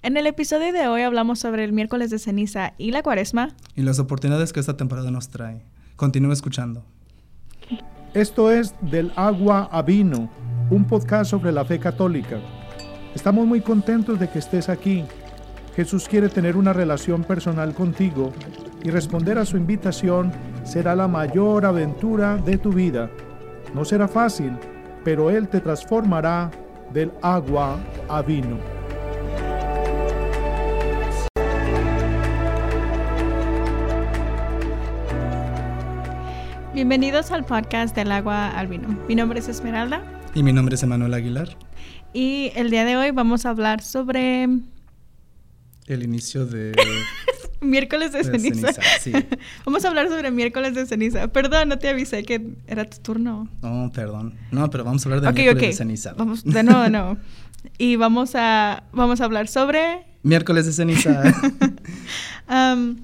En el episodio de hoy hablamos sobre el miércoles de ceniza y la cuaresma. Y las oportunidades que esta temporada nos trae. Continúa escuchando. Esto es Del agua a vino, un podcast sobre la fe católica. Estamos muy contentos de que estés aquí. Jesús quiere tener una relación personal contigo y responder a su invitación será la mayor aventura de tu vida. No será fácil, pero Él te transformará del agua a vino. Bienvenidos al podcast del agua al vino. Mi nombre es Esmeralda. Y mi nombre es Emanuel Aguilar. Y el día de hoy vamos a hablar sobre... El inicio de... miércoles de, ceniza. sí. vamos a hablar sobre miércoles de ceniza. Perdón, no te avisé que era tu turno. No, perdón. No, pero vamos a hablar de miércoles de ceniza. Vamos, de nuevo, de nuevo. Y vamos a, vamos a hablar sobre... Miércoles de ceniza. um,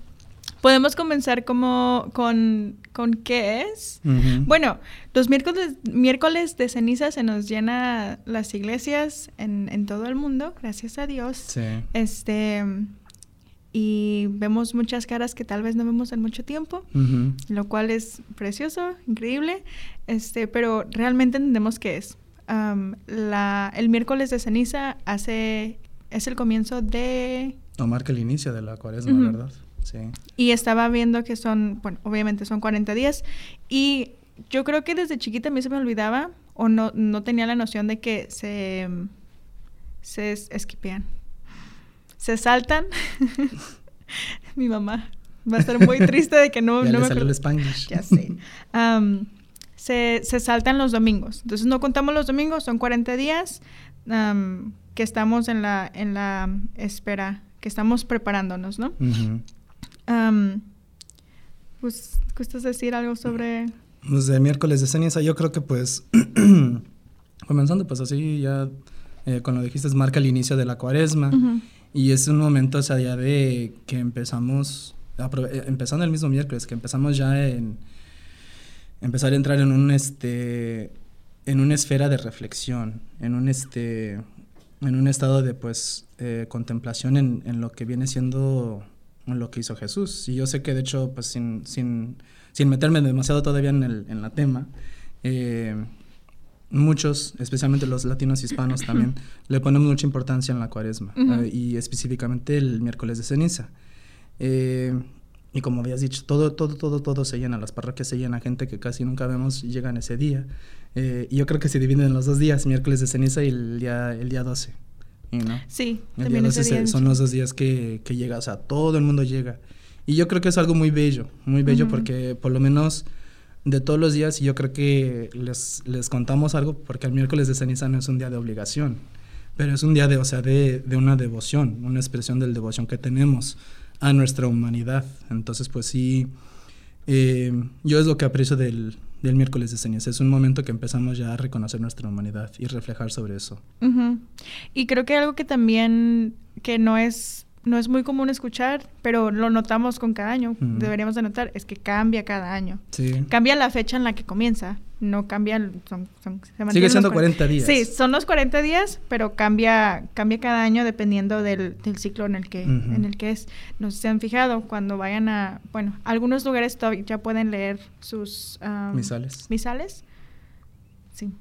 Podemos comenzar como con, con qué es. Bueno, los miércoles, miércoles de ceniza se nos llena las iglesias en, en todo el mundo, gracias a Dios. Sí. Este y vemos muchas caras que tal vez no vemos en mucho tiempo, lo cual es precioso, increíble, este, pero realmente entendemos qué es. la, el miércoles de ceniza hace, es el comienzo de... O marca el inicio de la cuaresma, ¿verdad? Y estaba viendo que son, bueno, obviamente son 40 días. Y yo creo que desde chiquita a mí se me olvidaba o no, no tenía la noción de que se, se esquipean. Se saltan. Mi mamá va a estar muy triste de que no, ya no le salió el Spanglish. Ya sé. se, se, saltan los domingos. Entonces no contamos los domingos, son 40 días que estamos en la, en la espera, que estamos preparándonos, ¿no? Pues, ¿gustas decir algo sobre...? Pues de miércoles de ceniza, yo creo que pues, comenzando pues así ya, eh, cuando dijiste, marca el inicio de la cuaresma, y es un momento, o sea, ya de que empezamos, eh, empezando el mismo miércoles, que empezamos ya en, empezar a entrar en un, este, en una esfera de reflexión, en un, este, en un estado de, pues, eh, contemplación en, en lo que viene siendo lo que hizo Jesús. Y yo sé que de hecho, pues sin, sin, sin meterme demasiado todavía en, el, en la tema, eh, muchos, especialmente los latinos hispanos también, le ponemos mucha importancia en la cuaresma eh, y específicamente el miércoles de ceniza. Eh, y como habías dicho, todo, todo, todo, todo se llena, las parroquias se llenan, gente que casi nunca vemos llegan ese día. y yo creo que se dividen en los dos días, miércoles de ceniza y el día, el día 12. Sí, también son los dos días que, que llega, o sea, todo el mundo llega. Y yo creo que es algo muy bello, muy bello porque por lo menos de todos los días, y yo creo que les, les contamos algo, porque el miércoles de ceniza no es un día de obligación, pero es un día de, o sea, de, de una devoción, una expresión del devoción que tenemos a nuestra humanidad. Entonces, pues sí, eh, yo es lo que aprecio del, del miércoles de ceniza. Es un momento que empezamos ya a reconocer nuestra humanidad y reflejar sobre eso. Y creo que algo que también, que no es, no es muy común escuchar, pero lo notamos con cada año, deberíamos de notar, es que cambia cada año. Sí. Cambia la fecha en la que comienza no cambian, son, son Sigue siendo 40 días. Sí, son los 40 días, pero cambia, cambia cada año dependiendo del, del ciclo en el que, en el que es. No sé si se han fijado, cuando vayan a, bueno, algunos lugares ya pueden leer sus misales. Misales. Sí.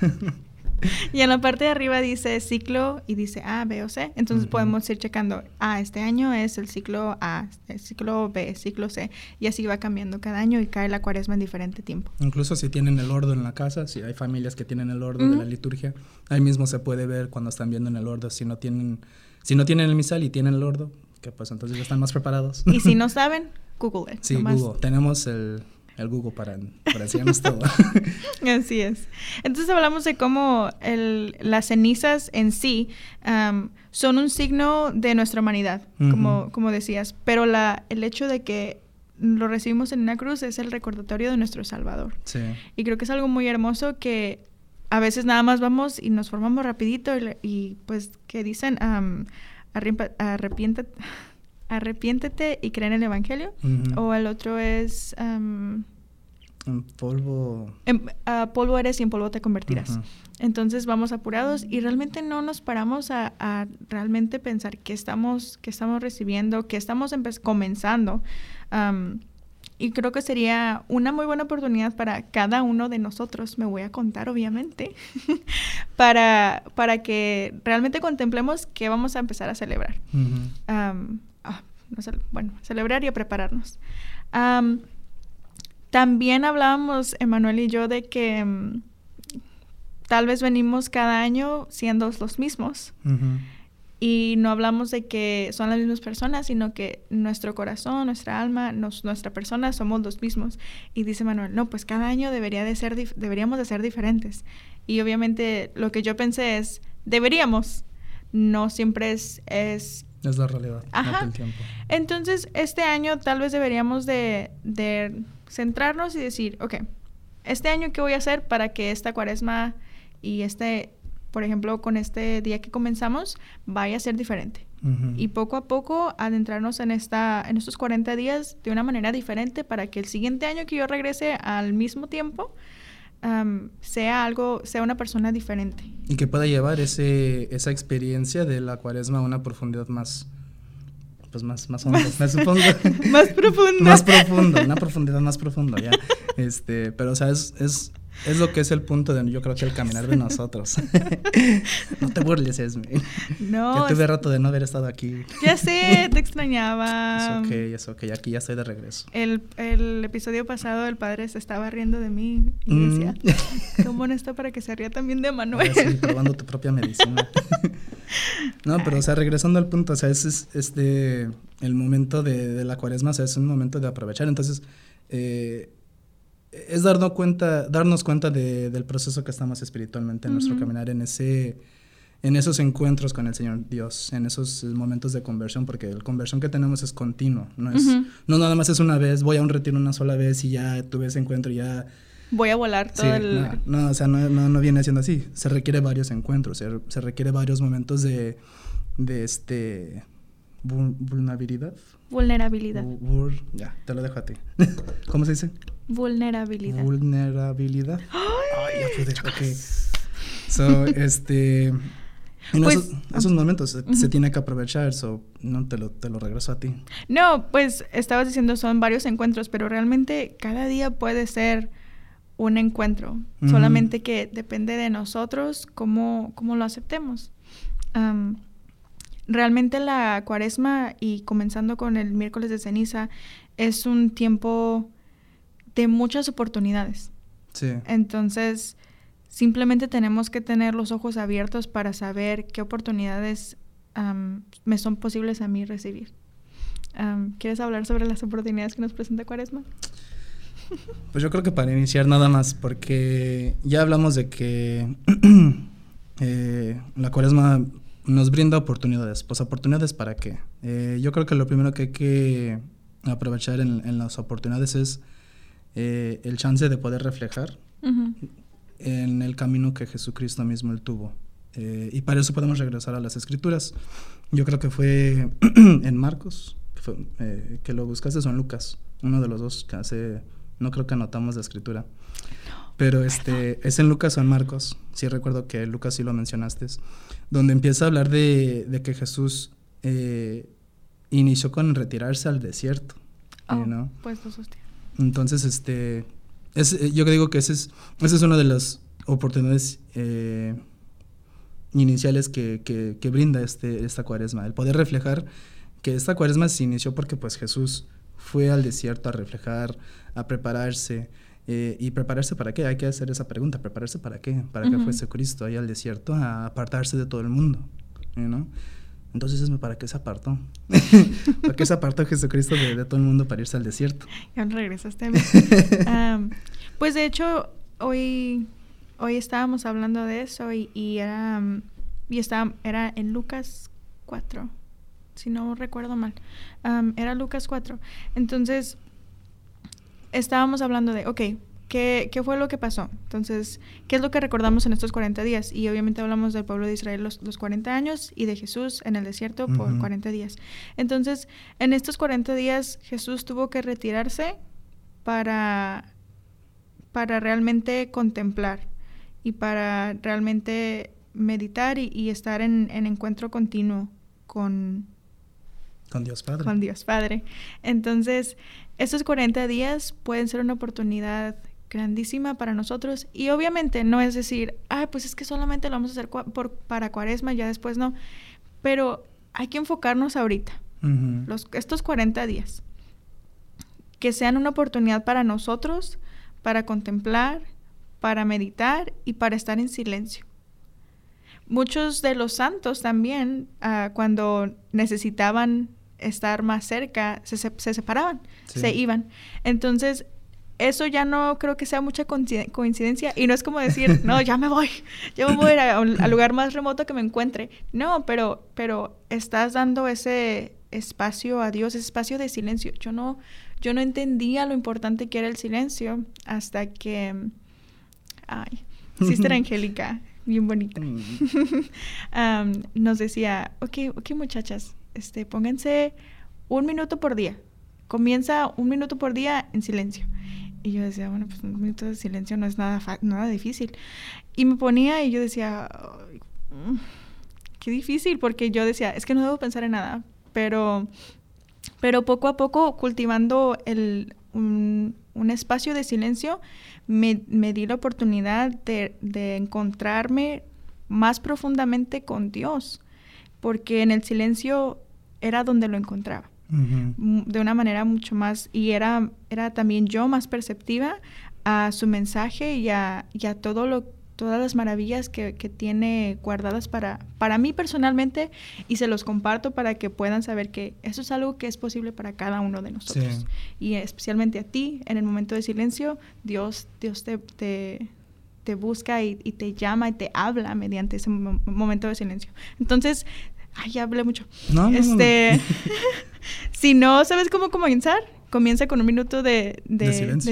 y en la parte de arriba dice ciclo y dice A, B o C. Entonces podemos ir checando, ah, este año es el ciclo A, el ciclo B, ciclo C. Y así va cambiando cada año y cae la cuaresma en diferente tiempo. Incluso si tienen el ordo en la casa, si hay familias que tienen el ordo de la liturgia, ahí mismo se puede ver cuando están viendo en el ordo si no tienen, si no tienen el misal y tienen el ordo, que pues entonces ya están más preparados. Y si no saben, Google it. Sí, Google. Tenemos el el Google para, para enseñarnos todo. Así es. Entonces hablamos de cómo el, las cenizas en sí son un signo de nuestra humanidad, como, como decías, pero la, el hecho de que lo recibimos en una cruz es el recordatorio de nuestro Salvador. Sí. Y creo que es algo muy hermoso que a veces nada más vamos y nos formamos rapidito y, pues que dicen arrepiéntate arrepiéntete y cree en el Evangelio. O el otro es... En polvo. En, polvo eres y en polvo te convertirás. Entonces vamos apurados y realmente no nos paramos a, realmente pensar qué estamos, qué estamos recibiendo, qué estamos comenzando. y creo que sería una muy buena oportunidad para cada uno de nosotros, me voy a contar obviamente, para, para que realmente contemplemos qué vamos a empezar a celebrar. Bueno, celebrar y a prepararnos. También hablábamos, Emanuel y yo, de que mm, tal vez venimos cada año siendo los mismos. Y no hablamos de que son las mismas personas, sino que nuestro corazón, nuestra alma, nuestra persona somos los mismos. Y dice Manuel, no, pues cada año debería de ser deberíamos de ser diferentes. Y obviamente lo que yo pensé es, deberíamos. No siempre es... Es, es la realidad, Ajá. el tiempo. Entonces, este año tal vez deberíamos de centrarnos y decir, ok, este año qué voy a hacer para que esta cuaresma y este, por ejemplo, con este día que comenzamos, vaya a ser diferente. Y poco a poco adentrarnos en, esta, en estos 40 días de una manera diferente para que el siguiente año que yo regrese al mismo tiempo, sea algo, sea una persona diferente. Y que pueda llevar ese, esa experiencia de la cuaresma a una profundidad más, pues más, más hondo, me supongo. más profundo. más profundo, una profundidad más profunda, ya. Este, pero o sea, es, es, es lo que es el punto de, yo creo que el caminar de nosotros. no te burles, Esme. No. Ya tuve rato de no haber estado aquí. Ya sé, te extrañaba. Es ok, es ok, aquí ya estoy de regreso. El, el episodio pasado el padre se estaba riendo de mí y mm. decía, ¿cómo no está para que se ría también de Manuel? sí, probando tu propia medicina. no, pero o sea, regresando al punto, o sea, ese es este, el momento de, de la cuaresma, o sea, es un momento de aprovechar. Entonces, eh, es darnos cuenta, darnos cuenta de, del proceso que estamos espiritualmente en nuestro caminar, en ese en esos encuentros con el Señor Dios, en esos momentos de conversión, porque la conversión que tenemos es continuo, no es, no nada más es una vez, voy a un retiro una sola vez y ya tuve ese encuentro y ya... Voy a volar todo el... No, o sea, no, no, viene siendo así, se requiere varios encuentros, se, se requiere varios momentos de, de este... vulnerabilidad. Vulnerabilidad. ya, te lo dejo a ti. ¿Cómo se dice? Vulnerabilidad. Vulnerabilidad. Ay, ya pude. Ok. So, este. En pues, esos, momentos se, tiene que aprovechar, so, no te lo, te lo regreso a ti. No, pues estabas diciendo son varios encuentros, pero realmente cada día puede ser un encuentro, solamente que depende de nosotros cómo, cómo lo aceptemos. Realmente la cuaresma y comenzando con el miércoles de ceniza es un tiempo de muchas oportunidades. Sí. Entonces, simplemente tenemos que tener los ojos abiertos para saber qué oportunidades me son posibles a mí recibir. ¿Quieres hablar sobre las oportunidades que nos presenta Cuaresma? Pues yo creo que para iniciar nada más, porque ya hablamos de que eh, la Cuaresma nos brinda oportunidades. Pues oportunidades para qué? Eh, yo creo que lo primero que hay que aprovechar en las oportunidades es eh, el chance de poder reflejar en el camino que Jesucristo mismo él tuvo. Eh, y para eso podemos regresar a las escrituras. Yo creo que fue en Marcos, eh, que lo buscaste, en Lucas, uno de los dos que hace, no creo que anotamos la escritura. Pero este, es en Lucas o en Marcos, sí recuerdo que Lucas sí lo mencionaste, donde empieza a hablar de, de que Jesús inició con retirarse al desierto. Oh, pues los entonces, este, es, eh, yo digo que esa es, esa es una de las oportunidades eh, iniciales que, que, brinda este, esta cuaresma, el poder reflejar que esta cuaresma se inició porque pues Jesús fue al desierto a reflejar, a prepararse. Eh, ¿Y prepararse para qué? Hay que hacer esa pregunta, ¿prepararse para qué? Para que fuese Cristo ahí al desierto a apartarse de todo el mundo, ¿no? Entonces, ¿para qué se apartó? ¿Para qué se apartó Jesucristo de, todo el mundo para irse al desierto? Ya regresaste a mí. pues de hecho, hoy, hoy estábamos hablando de eso y, era, y estaba, era en Lucas 4, si no recuerdo mal. era Lucas 4. Entonces, estábamos hablando de, ok, ¿Qué, fue lo que pasó? Entonces, ¿qué es lo que recordamos en estos 40 días? Y obviamente hablamos del pueblo de Israel los, los 40 años y de Jesús en el desierto por 40 días. Entonces, en estos 40 días Jesús tuvo que retirarse para para realmente contemplar y para realmente meditar y, estar en, encuentro continuo con, con Dios Padre. Con Dios Padre. Entonces, estos 40 días pueden ser una oportunidad grandísima para nosotros y obviamente no es decir, ah, pues es que solamente lo vamos a hacer por, para cuaresma, ya después no, pero hay que enfocarnos ahorita, los, estos 40 días, que sean una oportunidad para nosotros, para contemplar, para meditar y para estar en silencio. Muchos de los santos también, ah, cuando necesitaban estar más cerca, se, separaban, se iban. Entonces, eso ya no creo que sea mucha coincidencia y no es como decir, no, ya me voy, ya me voy a al lugar más remoto que me encuentre. No, pero, pero estás dando ese espacio a Dios, ese espacio de silencio. Yo no, yo no entendía lo importante que era el silencio hasta que, ay, Sister Angélica, bien bonita, mm. nos decía, ok, ok muchachas, este, pónganse un minuto por día. Comienza un minuto por día en silencio. Y yo decía, bueno, pues un minuto de silencio no es nada, nada difícil. Y me ponía y yo decía, mm, qué difícil, porque yo decía, es que no debo pensar en nada. Pero, pero poco a poco, cultivando el, un, espacio de silencio, me, me di la oportunidad de, de encontrarme más profundamente con Dios, porque en el silencio era donde lo encontraba de una manera mucho más, y era, era también yo más perceptiva a su mensaje y a, todo lo, todas las maravillas que, tiene guardadas para, para mí personalmente y se los comparto para que puedan saber que eso es algo que es posible para cada uno de nosotros. Y especialmente a ti, en el momento de silencio, Dios, Dios te, te, busca y, te llama y te habla mediante ese momento de silencio. Entonces, ay, ya hablé mucho. No, este, si no sabes cómo comenzar, comienza con un minuto de,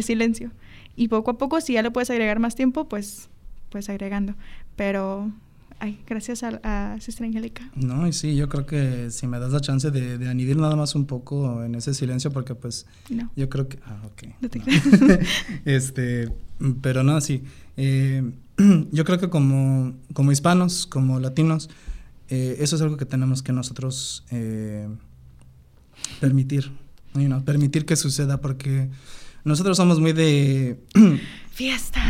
silencio. Y poco a poco, si ya le puedes agregar más tiempo, pues, pues agregando. Pero, ay, gracias a, a Sister Angélica. No, y sí, yo creo que si me das la chance de, de anidir nada más un poco en ese silencio, porque pues no. yo creo que... Ah, ok. No te este, pero no, sí. Eh, yo creo que como, como hispanos, como latinos, eh, eso es algo que tenemos que nosotros... Eh, permitir, permitir que suceda porque nosotros somos muy de... Fiesta.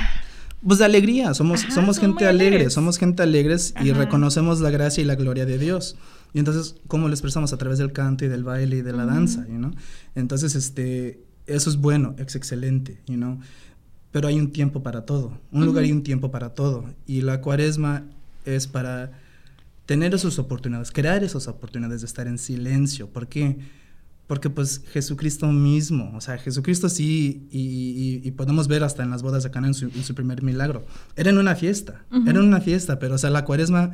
Pues de alegría, somos, somos gente alegre, somos gente alegres y reconocemos la gracia y la gloria de Dios. Y entonces, ¿cómo lo expresamos? A través del canto y del baile y de la danza, you Entonces, este, eso es bueno, es excelente, you know? Pero hay un tiempo para todo, un lugar y un tiempo para todo. Y la cuaresma es para tener esas oportunidades, crear esas oportunidades de estar en silencio. ¿Por qué? porque pues Jesucristo mismo, o sea, Jesucristo sí, y, podemos ver hasta en las bodas de Cana en su, primer milagro, era en una fiesta, era en una fiesta, pero o sea, la cuaresma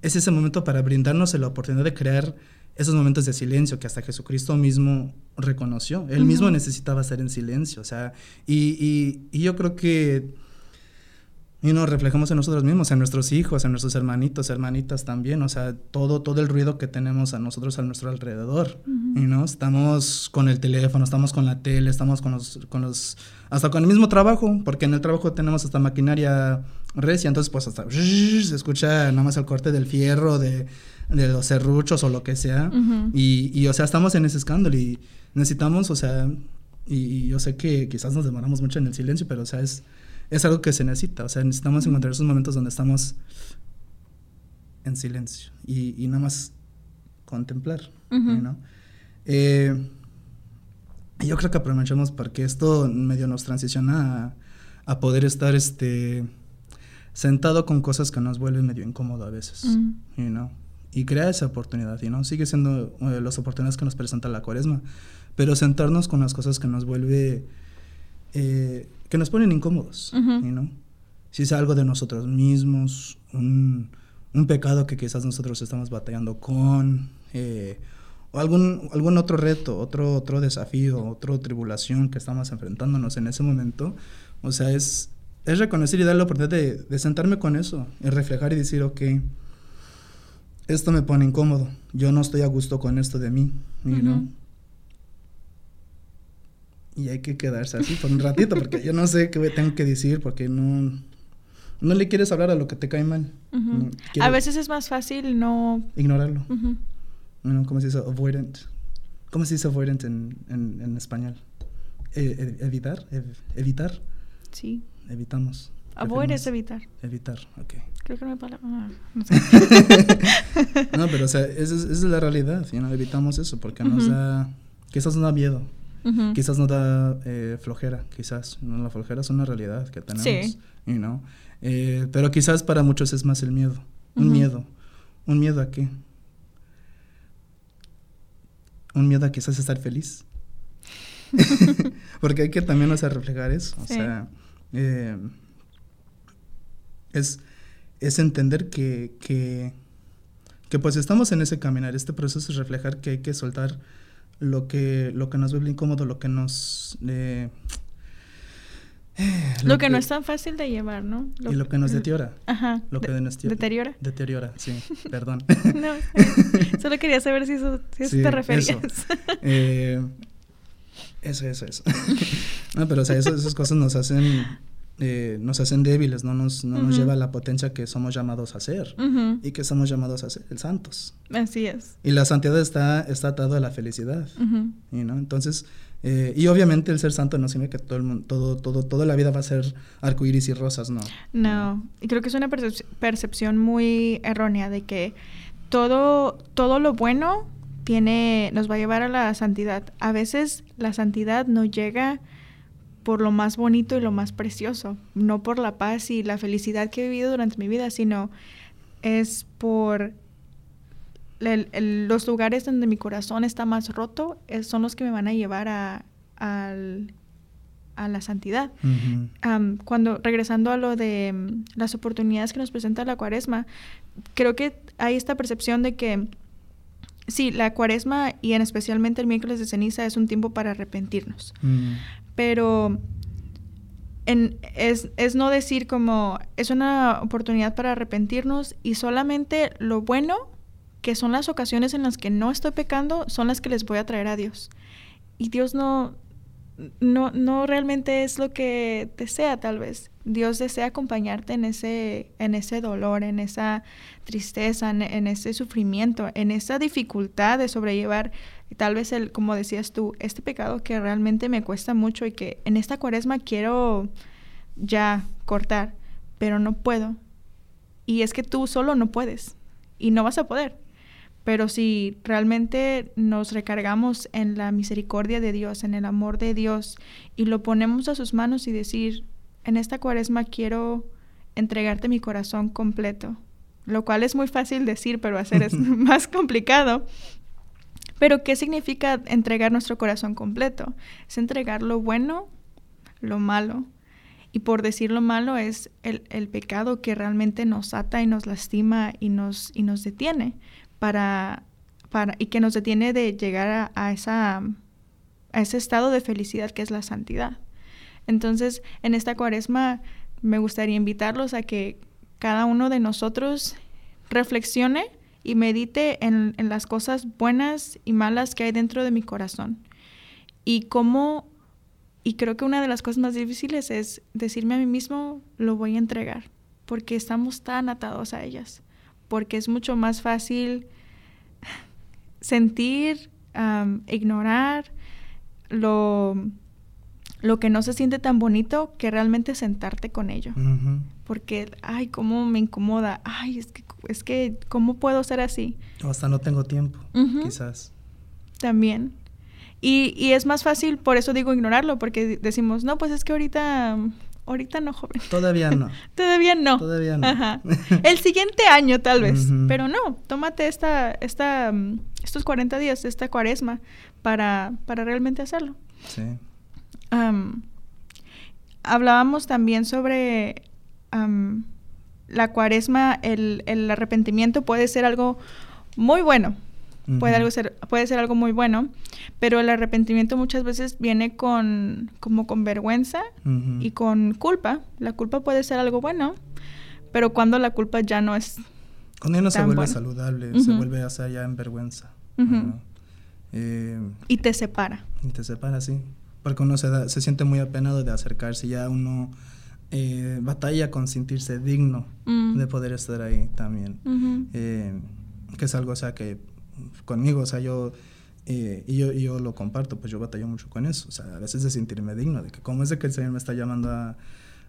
es ese momento para brindarnos la oportunidad de crear esos momentos de silencio que hasta Jesucristo mismo reconoció, él mismo necesitaba estar en silencio, o sea, y, y yo creo que y nos reflejamos en nosotros mismos, en nuestros hijos, en nuestros hermanitos, hermanitas también, o sea, todo, todo el ruido que tenemos a nosotros a nuestro alrededor, y ¿no? Estamos con el teléfono, estamos con la tele, estamos con los, con los, hasta con el mismo trabajo, porque en el trabajo tenemos hasta maquinaria recia, entonces pues hasta se escucha nada más el corte del fierro, de, de los serruchos o lo que sea, y, y, o sea, estamos en ese escándalo y necesitamos, o sea, y, y yo sé que quizás nos demoramos mucho en el silencio, pero o sea, es es algo que se necesita. O sea, necesitamos encontrar esos momentos donde estamos en silencio y, nada más contemplar. ¿no? Eh, yo creo que aprovechamos porque esto medio nos transiciona a, poder estar este, sentado con cosas que nos vuelven medio incómodo a veces. ¿no? Y crea esa oportunidad, ¿no? Sigue siendo eh, las oportunidades que nos presenta la cuaresma, pero sentarnos con las cosas que nos vuelve eh, que nos ponen incómodos, ¿no? Si es algo de nosotros mismos, un, un, pecado que quizás nosotros estamos batallando con, eh, o algún, algún otro reto, otro, otro desafío, otra tribulación que estamos enfrentándonos en ese momento, o sea, es, es reconocer y dar la oportunidad de, de sentarme con eso, y reflejar y decir, ok, esto me pone incómodo, yo no estoy a gusto con esto de mí, ¿no? Y hay que quedarse así por un ratito, porque yo no sé qué tengo que decir, porque no, no le quieres hablar a lo que te cae mal. a veces es más fácil no... Ignorarlo. ¿Cómo se dice? Avoidant. ¿Cómo se dice avoidant en, en, español? E, e, evitar, evitar. Sí. Evitamos. Avoid es evitar. Evitar, ok. Creo que no hay palabra. Ah, no, sé. no, pero o sea, esa es, la realidad. ¿no? Evitamos eso porque nos da. Quizás nos da miedo. Quizás nos da eh, flojera. Quizás. ¿no? La flojera es una realidad que tenemos. Sí. You know? eh, pero quizás para muchos es más el miedo. Un miedo. ¿Un miedo a qué? Un miedo a quizás estar feliz. porque hay que también o sea, reflejar eso. O sea. Eh, es, es entender que, que, que, pues estamos en ese caminar. Este proceso es reflejar que hay que soltar lo que, lo que nos vuelve incómodo, lo que nos... Eh, lo, que, no es tan fácil de llevar, ¿no? y lo que nos deteriora. Ajá. Lo que nos deteriora. Deteriora, sí, perdón. no, solo quería saber si eso, si te referías. Eso. Eh, eso, eso, eso. no, pero o sea, esas cosas nos hacen eh, nos hacen débiles, no nos, no nos lleva a la potencia que somos llamados a ser y que somos llamados a ser el santos. Así es. Y la santidad está, está atado a la felicidad. ¿no? Entonces, eh, y obviamente el ser santo no significa que todo el mundo, todo, todo, toda la vida va a ser arcoíris y rosas, no. No, y creo que es una percepción muy errónea de que todo, todo lo bueno tiene, nos va a llevar a la santidad. A veces la santidad no llega por lo más bonito y lo más precioso, no por la paz y la felicidad que he vivido durante mi vida, sino es por los lugares donde mi corazón está más roto, son los que me van a llevar a, la santidad. cuando, regresando a lo de mm, las oportunidades que nos presenta la cuaresma, creo que hay esta percepción de que sí, la cuaresma y en especialmente el miércoles de ceniza es un tiempo para arrepentirnos pero es, no decir como es una oportunidad para arrepentirnos y solamente lo bueno, que son las ocasiones en las que no estoy pecando, son las que les voy a traer a Dios. Y Dios no, no, no realmente es lo que desea tal vez. Dios desea acompañarte en ese, en ese dolor, en esa tristeza, en ese sufrimiento, en esa dificultad de sobrellevar tal vez el, como decías tú, este pecado que realmente me cuesta mucho y que en esta cuaresma quiero ya cortar, pero no puedo. Y es que tú solo no puedes y no vas a poder. Pero si realmente nos recargamos en la misericordia de Dios, en el amor de Dios y lo ponemos a sus manos y decir, en esta cuaresma quiero entregarte mi corazón completo, lo cual es muy fácil decir, pero hacer es más complicado. Pero ¿qué significa entregar nuestro corazón completo? Es entregar lo bueno, lo malo. Y por decir lo malo es el, pecado que realmente nos ata y nos lastima y nos, y nos detiene para, para, y que nos detiene de llegar a, esa, a ese estado de felicidad que es la santidad. Entonces, en esta cuaresma me gustaría invitarlos a que cada uno de nosotros reflexione y medite en, las cosas buenas y malas que hay dentro de mi corazón. Y cómo, y creo que una de las cosas más difíciles es decirme a mí mismo, lo voy a entregar, porque estamos tan atados a ellas, porque es mucho más fácil sentir, ignorar lo, lo que no se siente tan bonito que realmente sentarte con ello. Porque, ay, cómo me incomoda. Ay, es que es que, ¿cómo puedo ser así? O hasta no tengo tiempo, quizás. También. Y, y, es más fácil, por eso digo ignorarlo, porque decimos, no, pues es que ahorita, ahorita no, joven. Todavía no. Todavía no. Todavía no. Ajá. El siguiente año, tal vez. Pero no, tómate esta, esta, estos 40 días, esta cuaresma, para, para realmente hacerlo. Sí. Hablábamos también sobre la cuaresma, el, el, arrepentimiento puede ser algo muy bueno. Puede, algo ser, puede ser algo muy bueno, pero el arrepentimiento muchas veces viene con como con vergüenza y con culpa. La culpa puede ser algo bueno, pero cuando la culpa ya no es Cuando ya no se vuelve saludable, se vuelve hacia ya en vergüenza. Eh, y te separa. Y te separa, sí. Porque uno se, da, se siente muy apenado de acercarse, ya uno eh, batalla con sentirse digno Mm. de poder estar ahí también. Eh, que es algo, o sea, que conmigo, o sea, yo, eh, y yo, y yo lo comparto, pues yo batallo mucho con eso, o sea, a veces de sentirme digno, de que cómo es de que el Señor me está llamando a,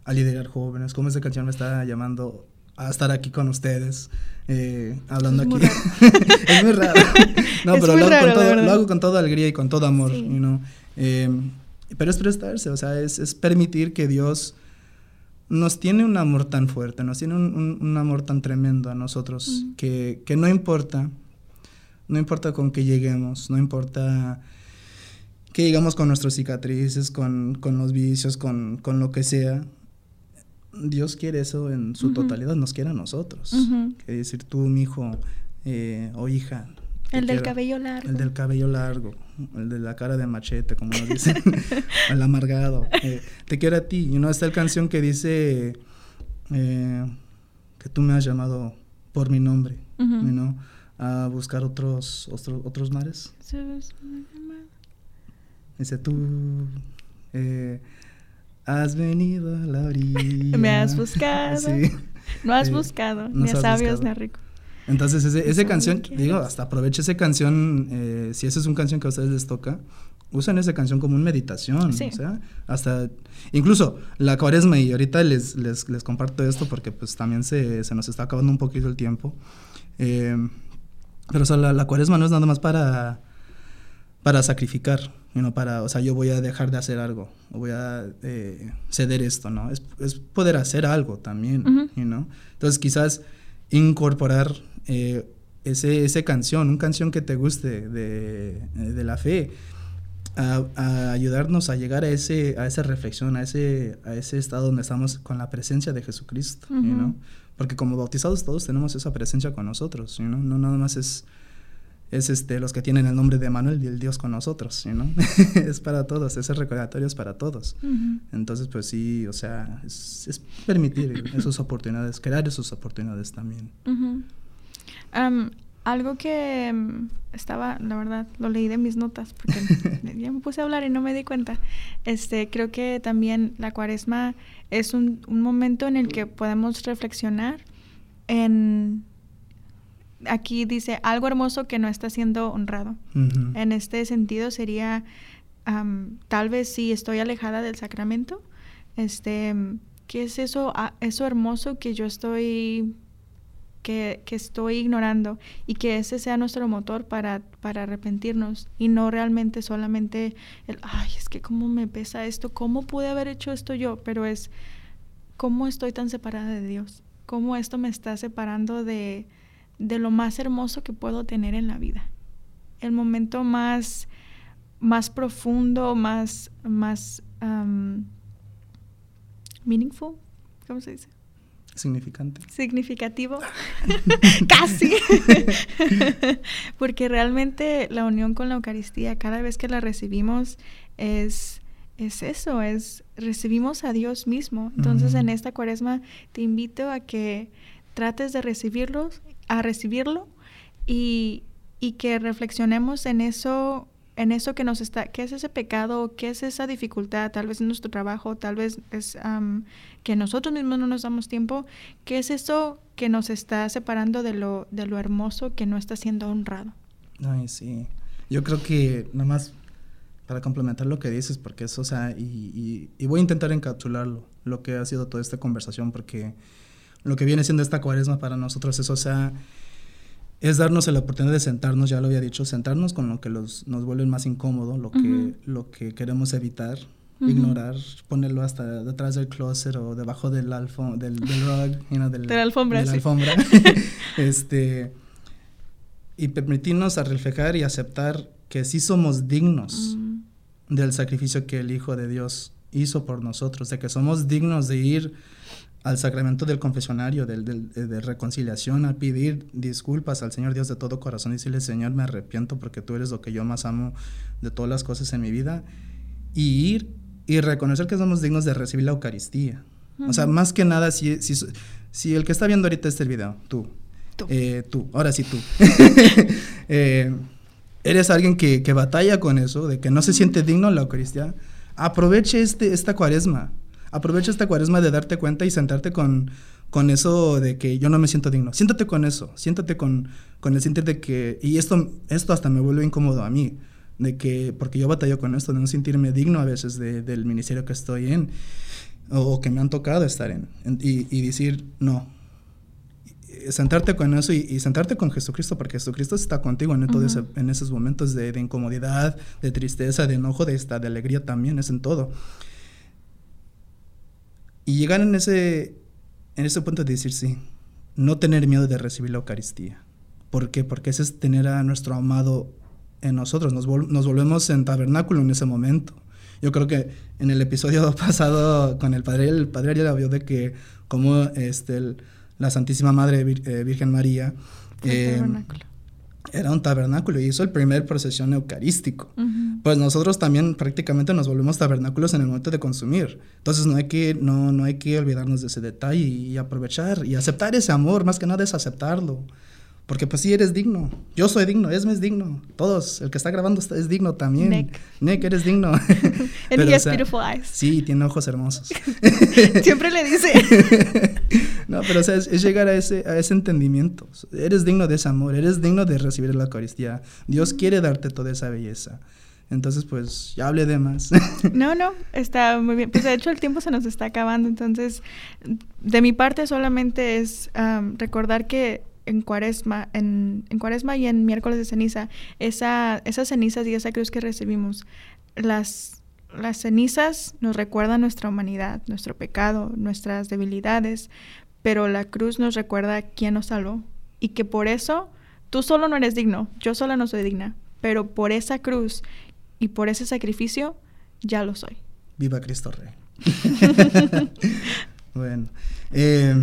a liderar jóvenes, cómo es de que el Señor me está llamando a estar aquí con ustedes, eh, hablando Es aquí. es muy raro. No, Es pero lo, hago raro, todo, lo hago con toda alegría y con todo amor, Sí. you know. Eh, pero es prestarse, o sea, es, es permitir que Dios nos tiene un amor tan fuerte, nos tiene un, un- un amor tan tremendo a nosotros, que, que no importa, no importa con qué lleguemos, no importa que llegamos con nuestras cicatrices, con, con los vicios, con, con lo que sea, Dios quiere eso en su totalidad, nos quiere a nosotros. Ujú. Que decir tú, mi hijo eh, o hija. El del cabello largo. El del cabello largo, el de la cara de machete, como nos dicen, el amargado. Eh, te quiero a ti. Y no está la canción que dice eh, que tú me has llamado por mi nombre, know, a buscar otros, otros, otros mares. Dice tú eh, has venido a la orilla. Me has buscado. Sí. No has buscado, ni a sabios buscado. ni a rico. Entonces, ese, esa Eso canción, digo, hasta aprovecha esa canción, eh, si esa es una canción que a ustedes les toca, usan esa canción como una meditación, Sí. o sea, hasta, incluso la cuaresma, y ahorita les, les, les comparto esto porque pues también se, se nos está acabando un poquito el tiempo, eh, pero o sea, la, la cuaresma no es nada más para, para sacrificar, you know, para, o sea, yo voy a dejar de hacer algo, o voy a eh, ceder esto, ¿no? Es, es poder hacer algo también, Ujú. you know? Entonces quizás incorporar eh, ese, ese canción, una canción que te guste de, eh, de la fe, a, a ayudarnos a llegar a, ese, a esa reflexión, a ese, a ese estado donde estamos con la presencia de Jesucristo, you know? Porque como bautizados todos tenemos esa presencia con nosotros, you know? No nada más es, es este, los que tienen el nombre de Manuel y el Dios con nosotros, know? es para todos, ese recordatorio es para todos. Entonces, pues sí, o sea, es, es permitir esas oportunidades, crear esas oportunidades también. Am, algo que mm, estaba, la verdad, lo leí de mis notas porque ya me puse a hablar y no me di cuenta. Este, creo que también la cuaresma es un, un momento en el que podemos reflexionar en aquí dice algo hermoso que no está siendo honrado. En este sentido sería am, tal vez si estoy alejada del sacramento, este, ¿qué es eso, ah, eso hermoso que yo estoy que, que estoy ignorando y que ese sea nuestro motor para, para arrepentirnos y no realmente solamente el, ay, es que cómo me pesa esto, cómo pude haber hecho esto yo, pero es cómo estoy tan separada de Dios, cómo esto me está separando de, de lo más hermoso que puedo tener en la vida. El momento más, más profundo, más, más um, meaningful, ¿cómo se dice? Significante. significativo. Casi. Porque realmente la unión con la Eucaristía, cada vez que la recibimos, es, es eso, es recibimos a Dios mismo. Entonces en esta cuaresma te invito a que trates de recibirlos, a recibirlo y, y que reflexionemos en eso en eso que nos está, qué es ese pecado, qué es esa dificultad, tal vez en nuestro trabajo, tal vez es que nosotros mismos no nos damos tiempo, qué es eso que nos está separando de lo, de lo hermoso que no está siendo honrado. Ay, sí. Yo creo que nada más para complementar lo que dices, porque eso, o sea, y, y- y voy a intentar encapsularlo, lo que ha sido toda esta conversación, porque lo que viene siendo esta cuaresma para nosotros es, o sea, es darnos la oportunidad de sentarnos, ya lo había dicho, sentarnos con lo que los, nos vuelve más incómodo, lo que, lo que queremos evitar, ignorar, ponerlo hasta detrás del closet o debajo del, alfo, del, del rug, you know, del- De la alfombra, de la sí. alfombra. este, y permitirnos a reflejar y aceptar que sí somos dignos Mm, del sacrificio que el Hijo de Dios hizo por nosotros, de que somos dignos de ir al sacramento del confesionario, del, del- eh, de reconciliación, a pedir disculpas al Señor Dios de todo corazón y decirle, Señor, me arrepiento porque tú eres lo que yo más amo de todas las cosas en mi vida, y ir y reconocer que somos dignos de recibir la Eucaristía. O sea, más que nada, si, si, si el que está viendo ahorita este video, tú, Tú. eh, tú, ahora sí tú. Eh, eres alguien que, que batalla con eso, de que no se siente digno la Eucaristía. aproveche este, esta cuaresma. Aprovecha esta cuaresma de darte cuenta y sentarte con, con eso de que yo no me siento digno. Siéntate con eso, siéntate con, con el sentir de que, y esto, esto hasta me vuelve incómodo a mí, de que, porque yo batallo con esto, de no sentirme digno a veces del ministerio que estoy en, o, que me han tocado estar en, y, y, decir, no, sentarte con eso y, sentarte con Jesucristo, porque Jesucristo está contigo en, todo en esos momentos de, de, incomodidad, de tristeza, de enojo, de, esta, de alegría también, es en todo. Y llegar en ese, en ese punto de decir sí, no tener miedo de recibir la Eucaristía. ¿Por qué? Porque ese es tener a nuestro amado en nosotros, nos, nos volvemos en tabernáculo en ese momento. Yo creo que en el episodio pasado con el padre, el padre ya vio de que como este, la Santísima Madre eh, Virgen María eh, era un tabernáculo y hizo el primer procesión eucarístico. Pues nosotros también prácticamente nos volvemos tabernáculos en el momento de consumir. Entonces no hay que, no, no hay que olvidarnos de ese detalle y aprovechar y aceptar ese amor, más que nada es aceptarlo. Porque pues sí eres digno. Yo soy digno, Esme es digno. Todos, el que está grabando es digno también. Nick. Nick, eres digno. And he has beautiful eyes. Sí, tiene ojos hermosos. Siempre le dice. no, pero o sea, es, llegar a ese, a ese entendimiento. Eres digno de ese amor, eres digno de recibir la Eucaristía. Dios quiere darte toda esa belleza. Entonces, pues, ya hablé de más. no, no, está muy bien. Pues, de hecho, el tiempo se nos está acabando. Entonces, de mi parte solamente es recordar que en cuaresma, en, en, cuaresma y en miércoles de ceniza, esa, esas cenizas y esa cruz que recibimos, las, las cenizas nos recuerdan nuestra humanidad, nuestro pecado, nuestras debilidades, pero la cruz nos recuerda quién nos salvó y que por eso tú solo no eres digno, yo solo no soy digna, pero por esa cruz y por ese sacrificio ya lo soy. Viva Cristo Rey. bueno, eh,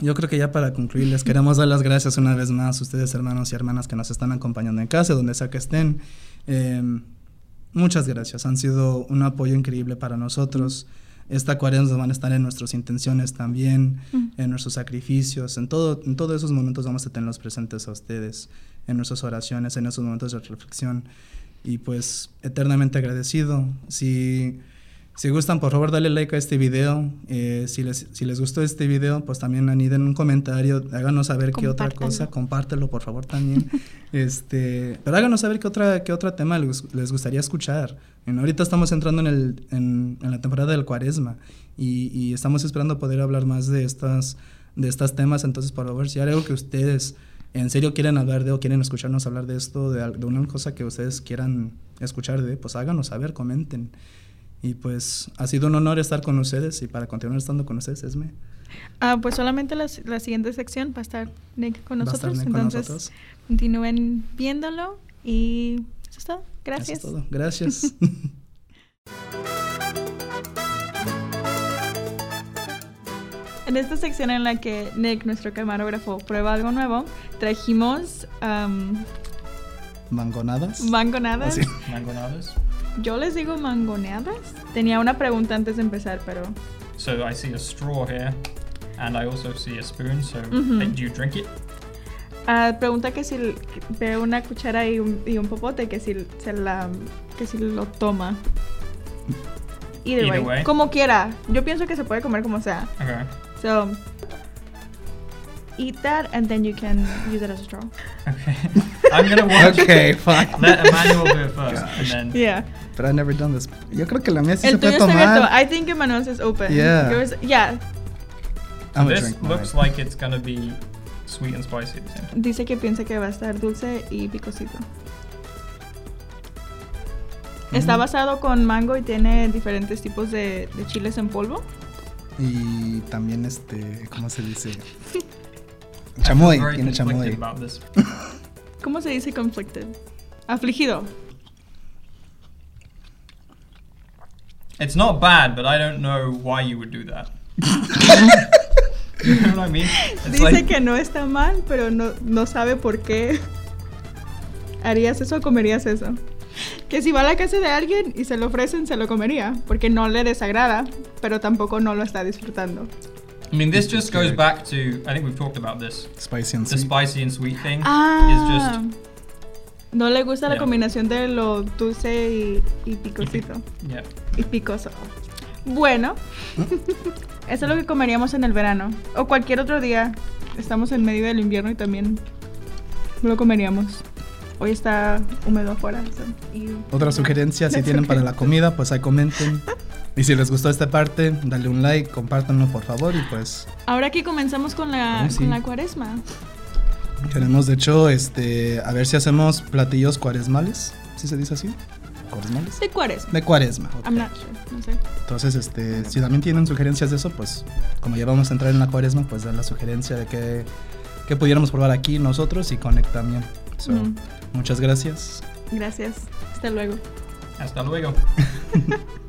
yo creo que ya para concluir, les queremos dar las gracias una vez más a ustedes, hermanos y hermanas que nos están acompañando en casa, donde sea que estén. Em, muchas gracias, han sido un apoyo increíble para nosotros. Esta cuaresma van a estar en nuestras intenciones también, en nuestros sacrificios, en, todo, en todos esos momentos vamos a tenerlos presentes a ustedes, en nuestras oraciones, en esos momentos de reflexión. Y pues eternamente agradecido. Si si gustan, por favor, dale like a este video. Eh, si, les, si les gustó este video, pues también aniden un comentario, háganos saber qué otra cosa, compártelo, por favor, también. este, pero háganos saber qué otra, qué otro tema les, gustaría escuchar. ahorita estamos entrando en, el, en, la temporada del cuaresma y, y, estamos esperando poder hablar más de estas, de estos temas. Entonces, por favor, si hay algo que ustedes en serio quieren hablar de o quieren escucharnos hablar de esto, de, de una cosa que ustedes quieran escuchar de, pues háganos saber, comenten. Y pues ha sido un honor estar con ustedes y para continuar estando con ustedes, Esme. Ah, pues solamente la, la siguiente sección va a estar Nick con nosotros. entonces continúen viéndolo y eso es todo. Gracias. Eso es todo. Gracias. en esta sección en la que Nick, nuestro camarógrafo, prueba algo nuevo, trajimos... mangonadas. Mangonadas. Mangonadas. Yo les digo mangoneadas. Tenía una pregunta antes de empezar, pero. So I see a straw here, and I also see a spoon. So do you drink it? Uh, pregunta que si ve una cuchara y un, y un, popote, que si se la, que si lo toma. Either, Either way. way. Como quiera. Yo pienso que se puede comer como sea. Okay. So eat that and then you can use it as a straw. Okay. I'm gonna watch. okay, fine. Let Emmanuel do it first, and then. Yeah. But I've never done this. Yo creo que la mía sí El se puede tomar. Abierto. I think Emmanuel's is open. Yeah. Yours, yeah. So this looks like it's gonna be sweet and spicy at the same time. Dice que piensa que va a estar dulce y picosito. Mm. Está basado con mango y tiene diferentes tipos de, de chiles en polvo. Y también este, ¿cómo se dice? Chamoy, tiene chamoy. ¿Cómo se dice conflicted? Afligido. It's not bad, but I don't know why you would do that. you know what I mean? It's Dice like... que no está mal, pero no, no sabe por qué harías eso o comerías eso. Que si va a la casa de alguien y se lo ofrecen, se lo comería, porque no le desagrada, pero tampoco no lo está disfrutando. I mean, this just goes back to I think we've talked about this. Spicy and the sweet. spicy and sweet thing ah. is just No le gusta la combinación de lo dulce y, y picosito. Yeah. Y picoso. Bueno, eso es lo que comeríamos en el verano. O cualquier otro día. Estamos en medio del invierno y también lo comeríamos. Hoy está húmedo afuera. so, Otra sugerencia, si tienen para la comida, pues ahí comenten. Y si les gustó esta parte, dale un like, compártanlo por favor y pues Ahora aquí comenzamos con la, Oh, sí. con la cuaresma. Queremos de hecho este a ver si hacemos platillos cuaresmales, ¿sí se dice así? ¿Cuaresmales? De cuaresma. De cuaresma. I'm not sure, no sé. Entonces, este, si también tienen sugerencias de eso, pues como ya vamos a entrar en la cuaresma, pues dar la sugerencia de que, que pudiéramos probar aquí nosotros y Connect también. So. Muchas gracias. Gracias. Hasta luego. Hasta luego.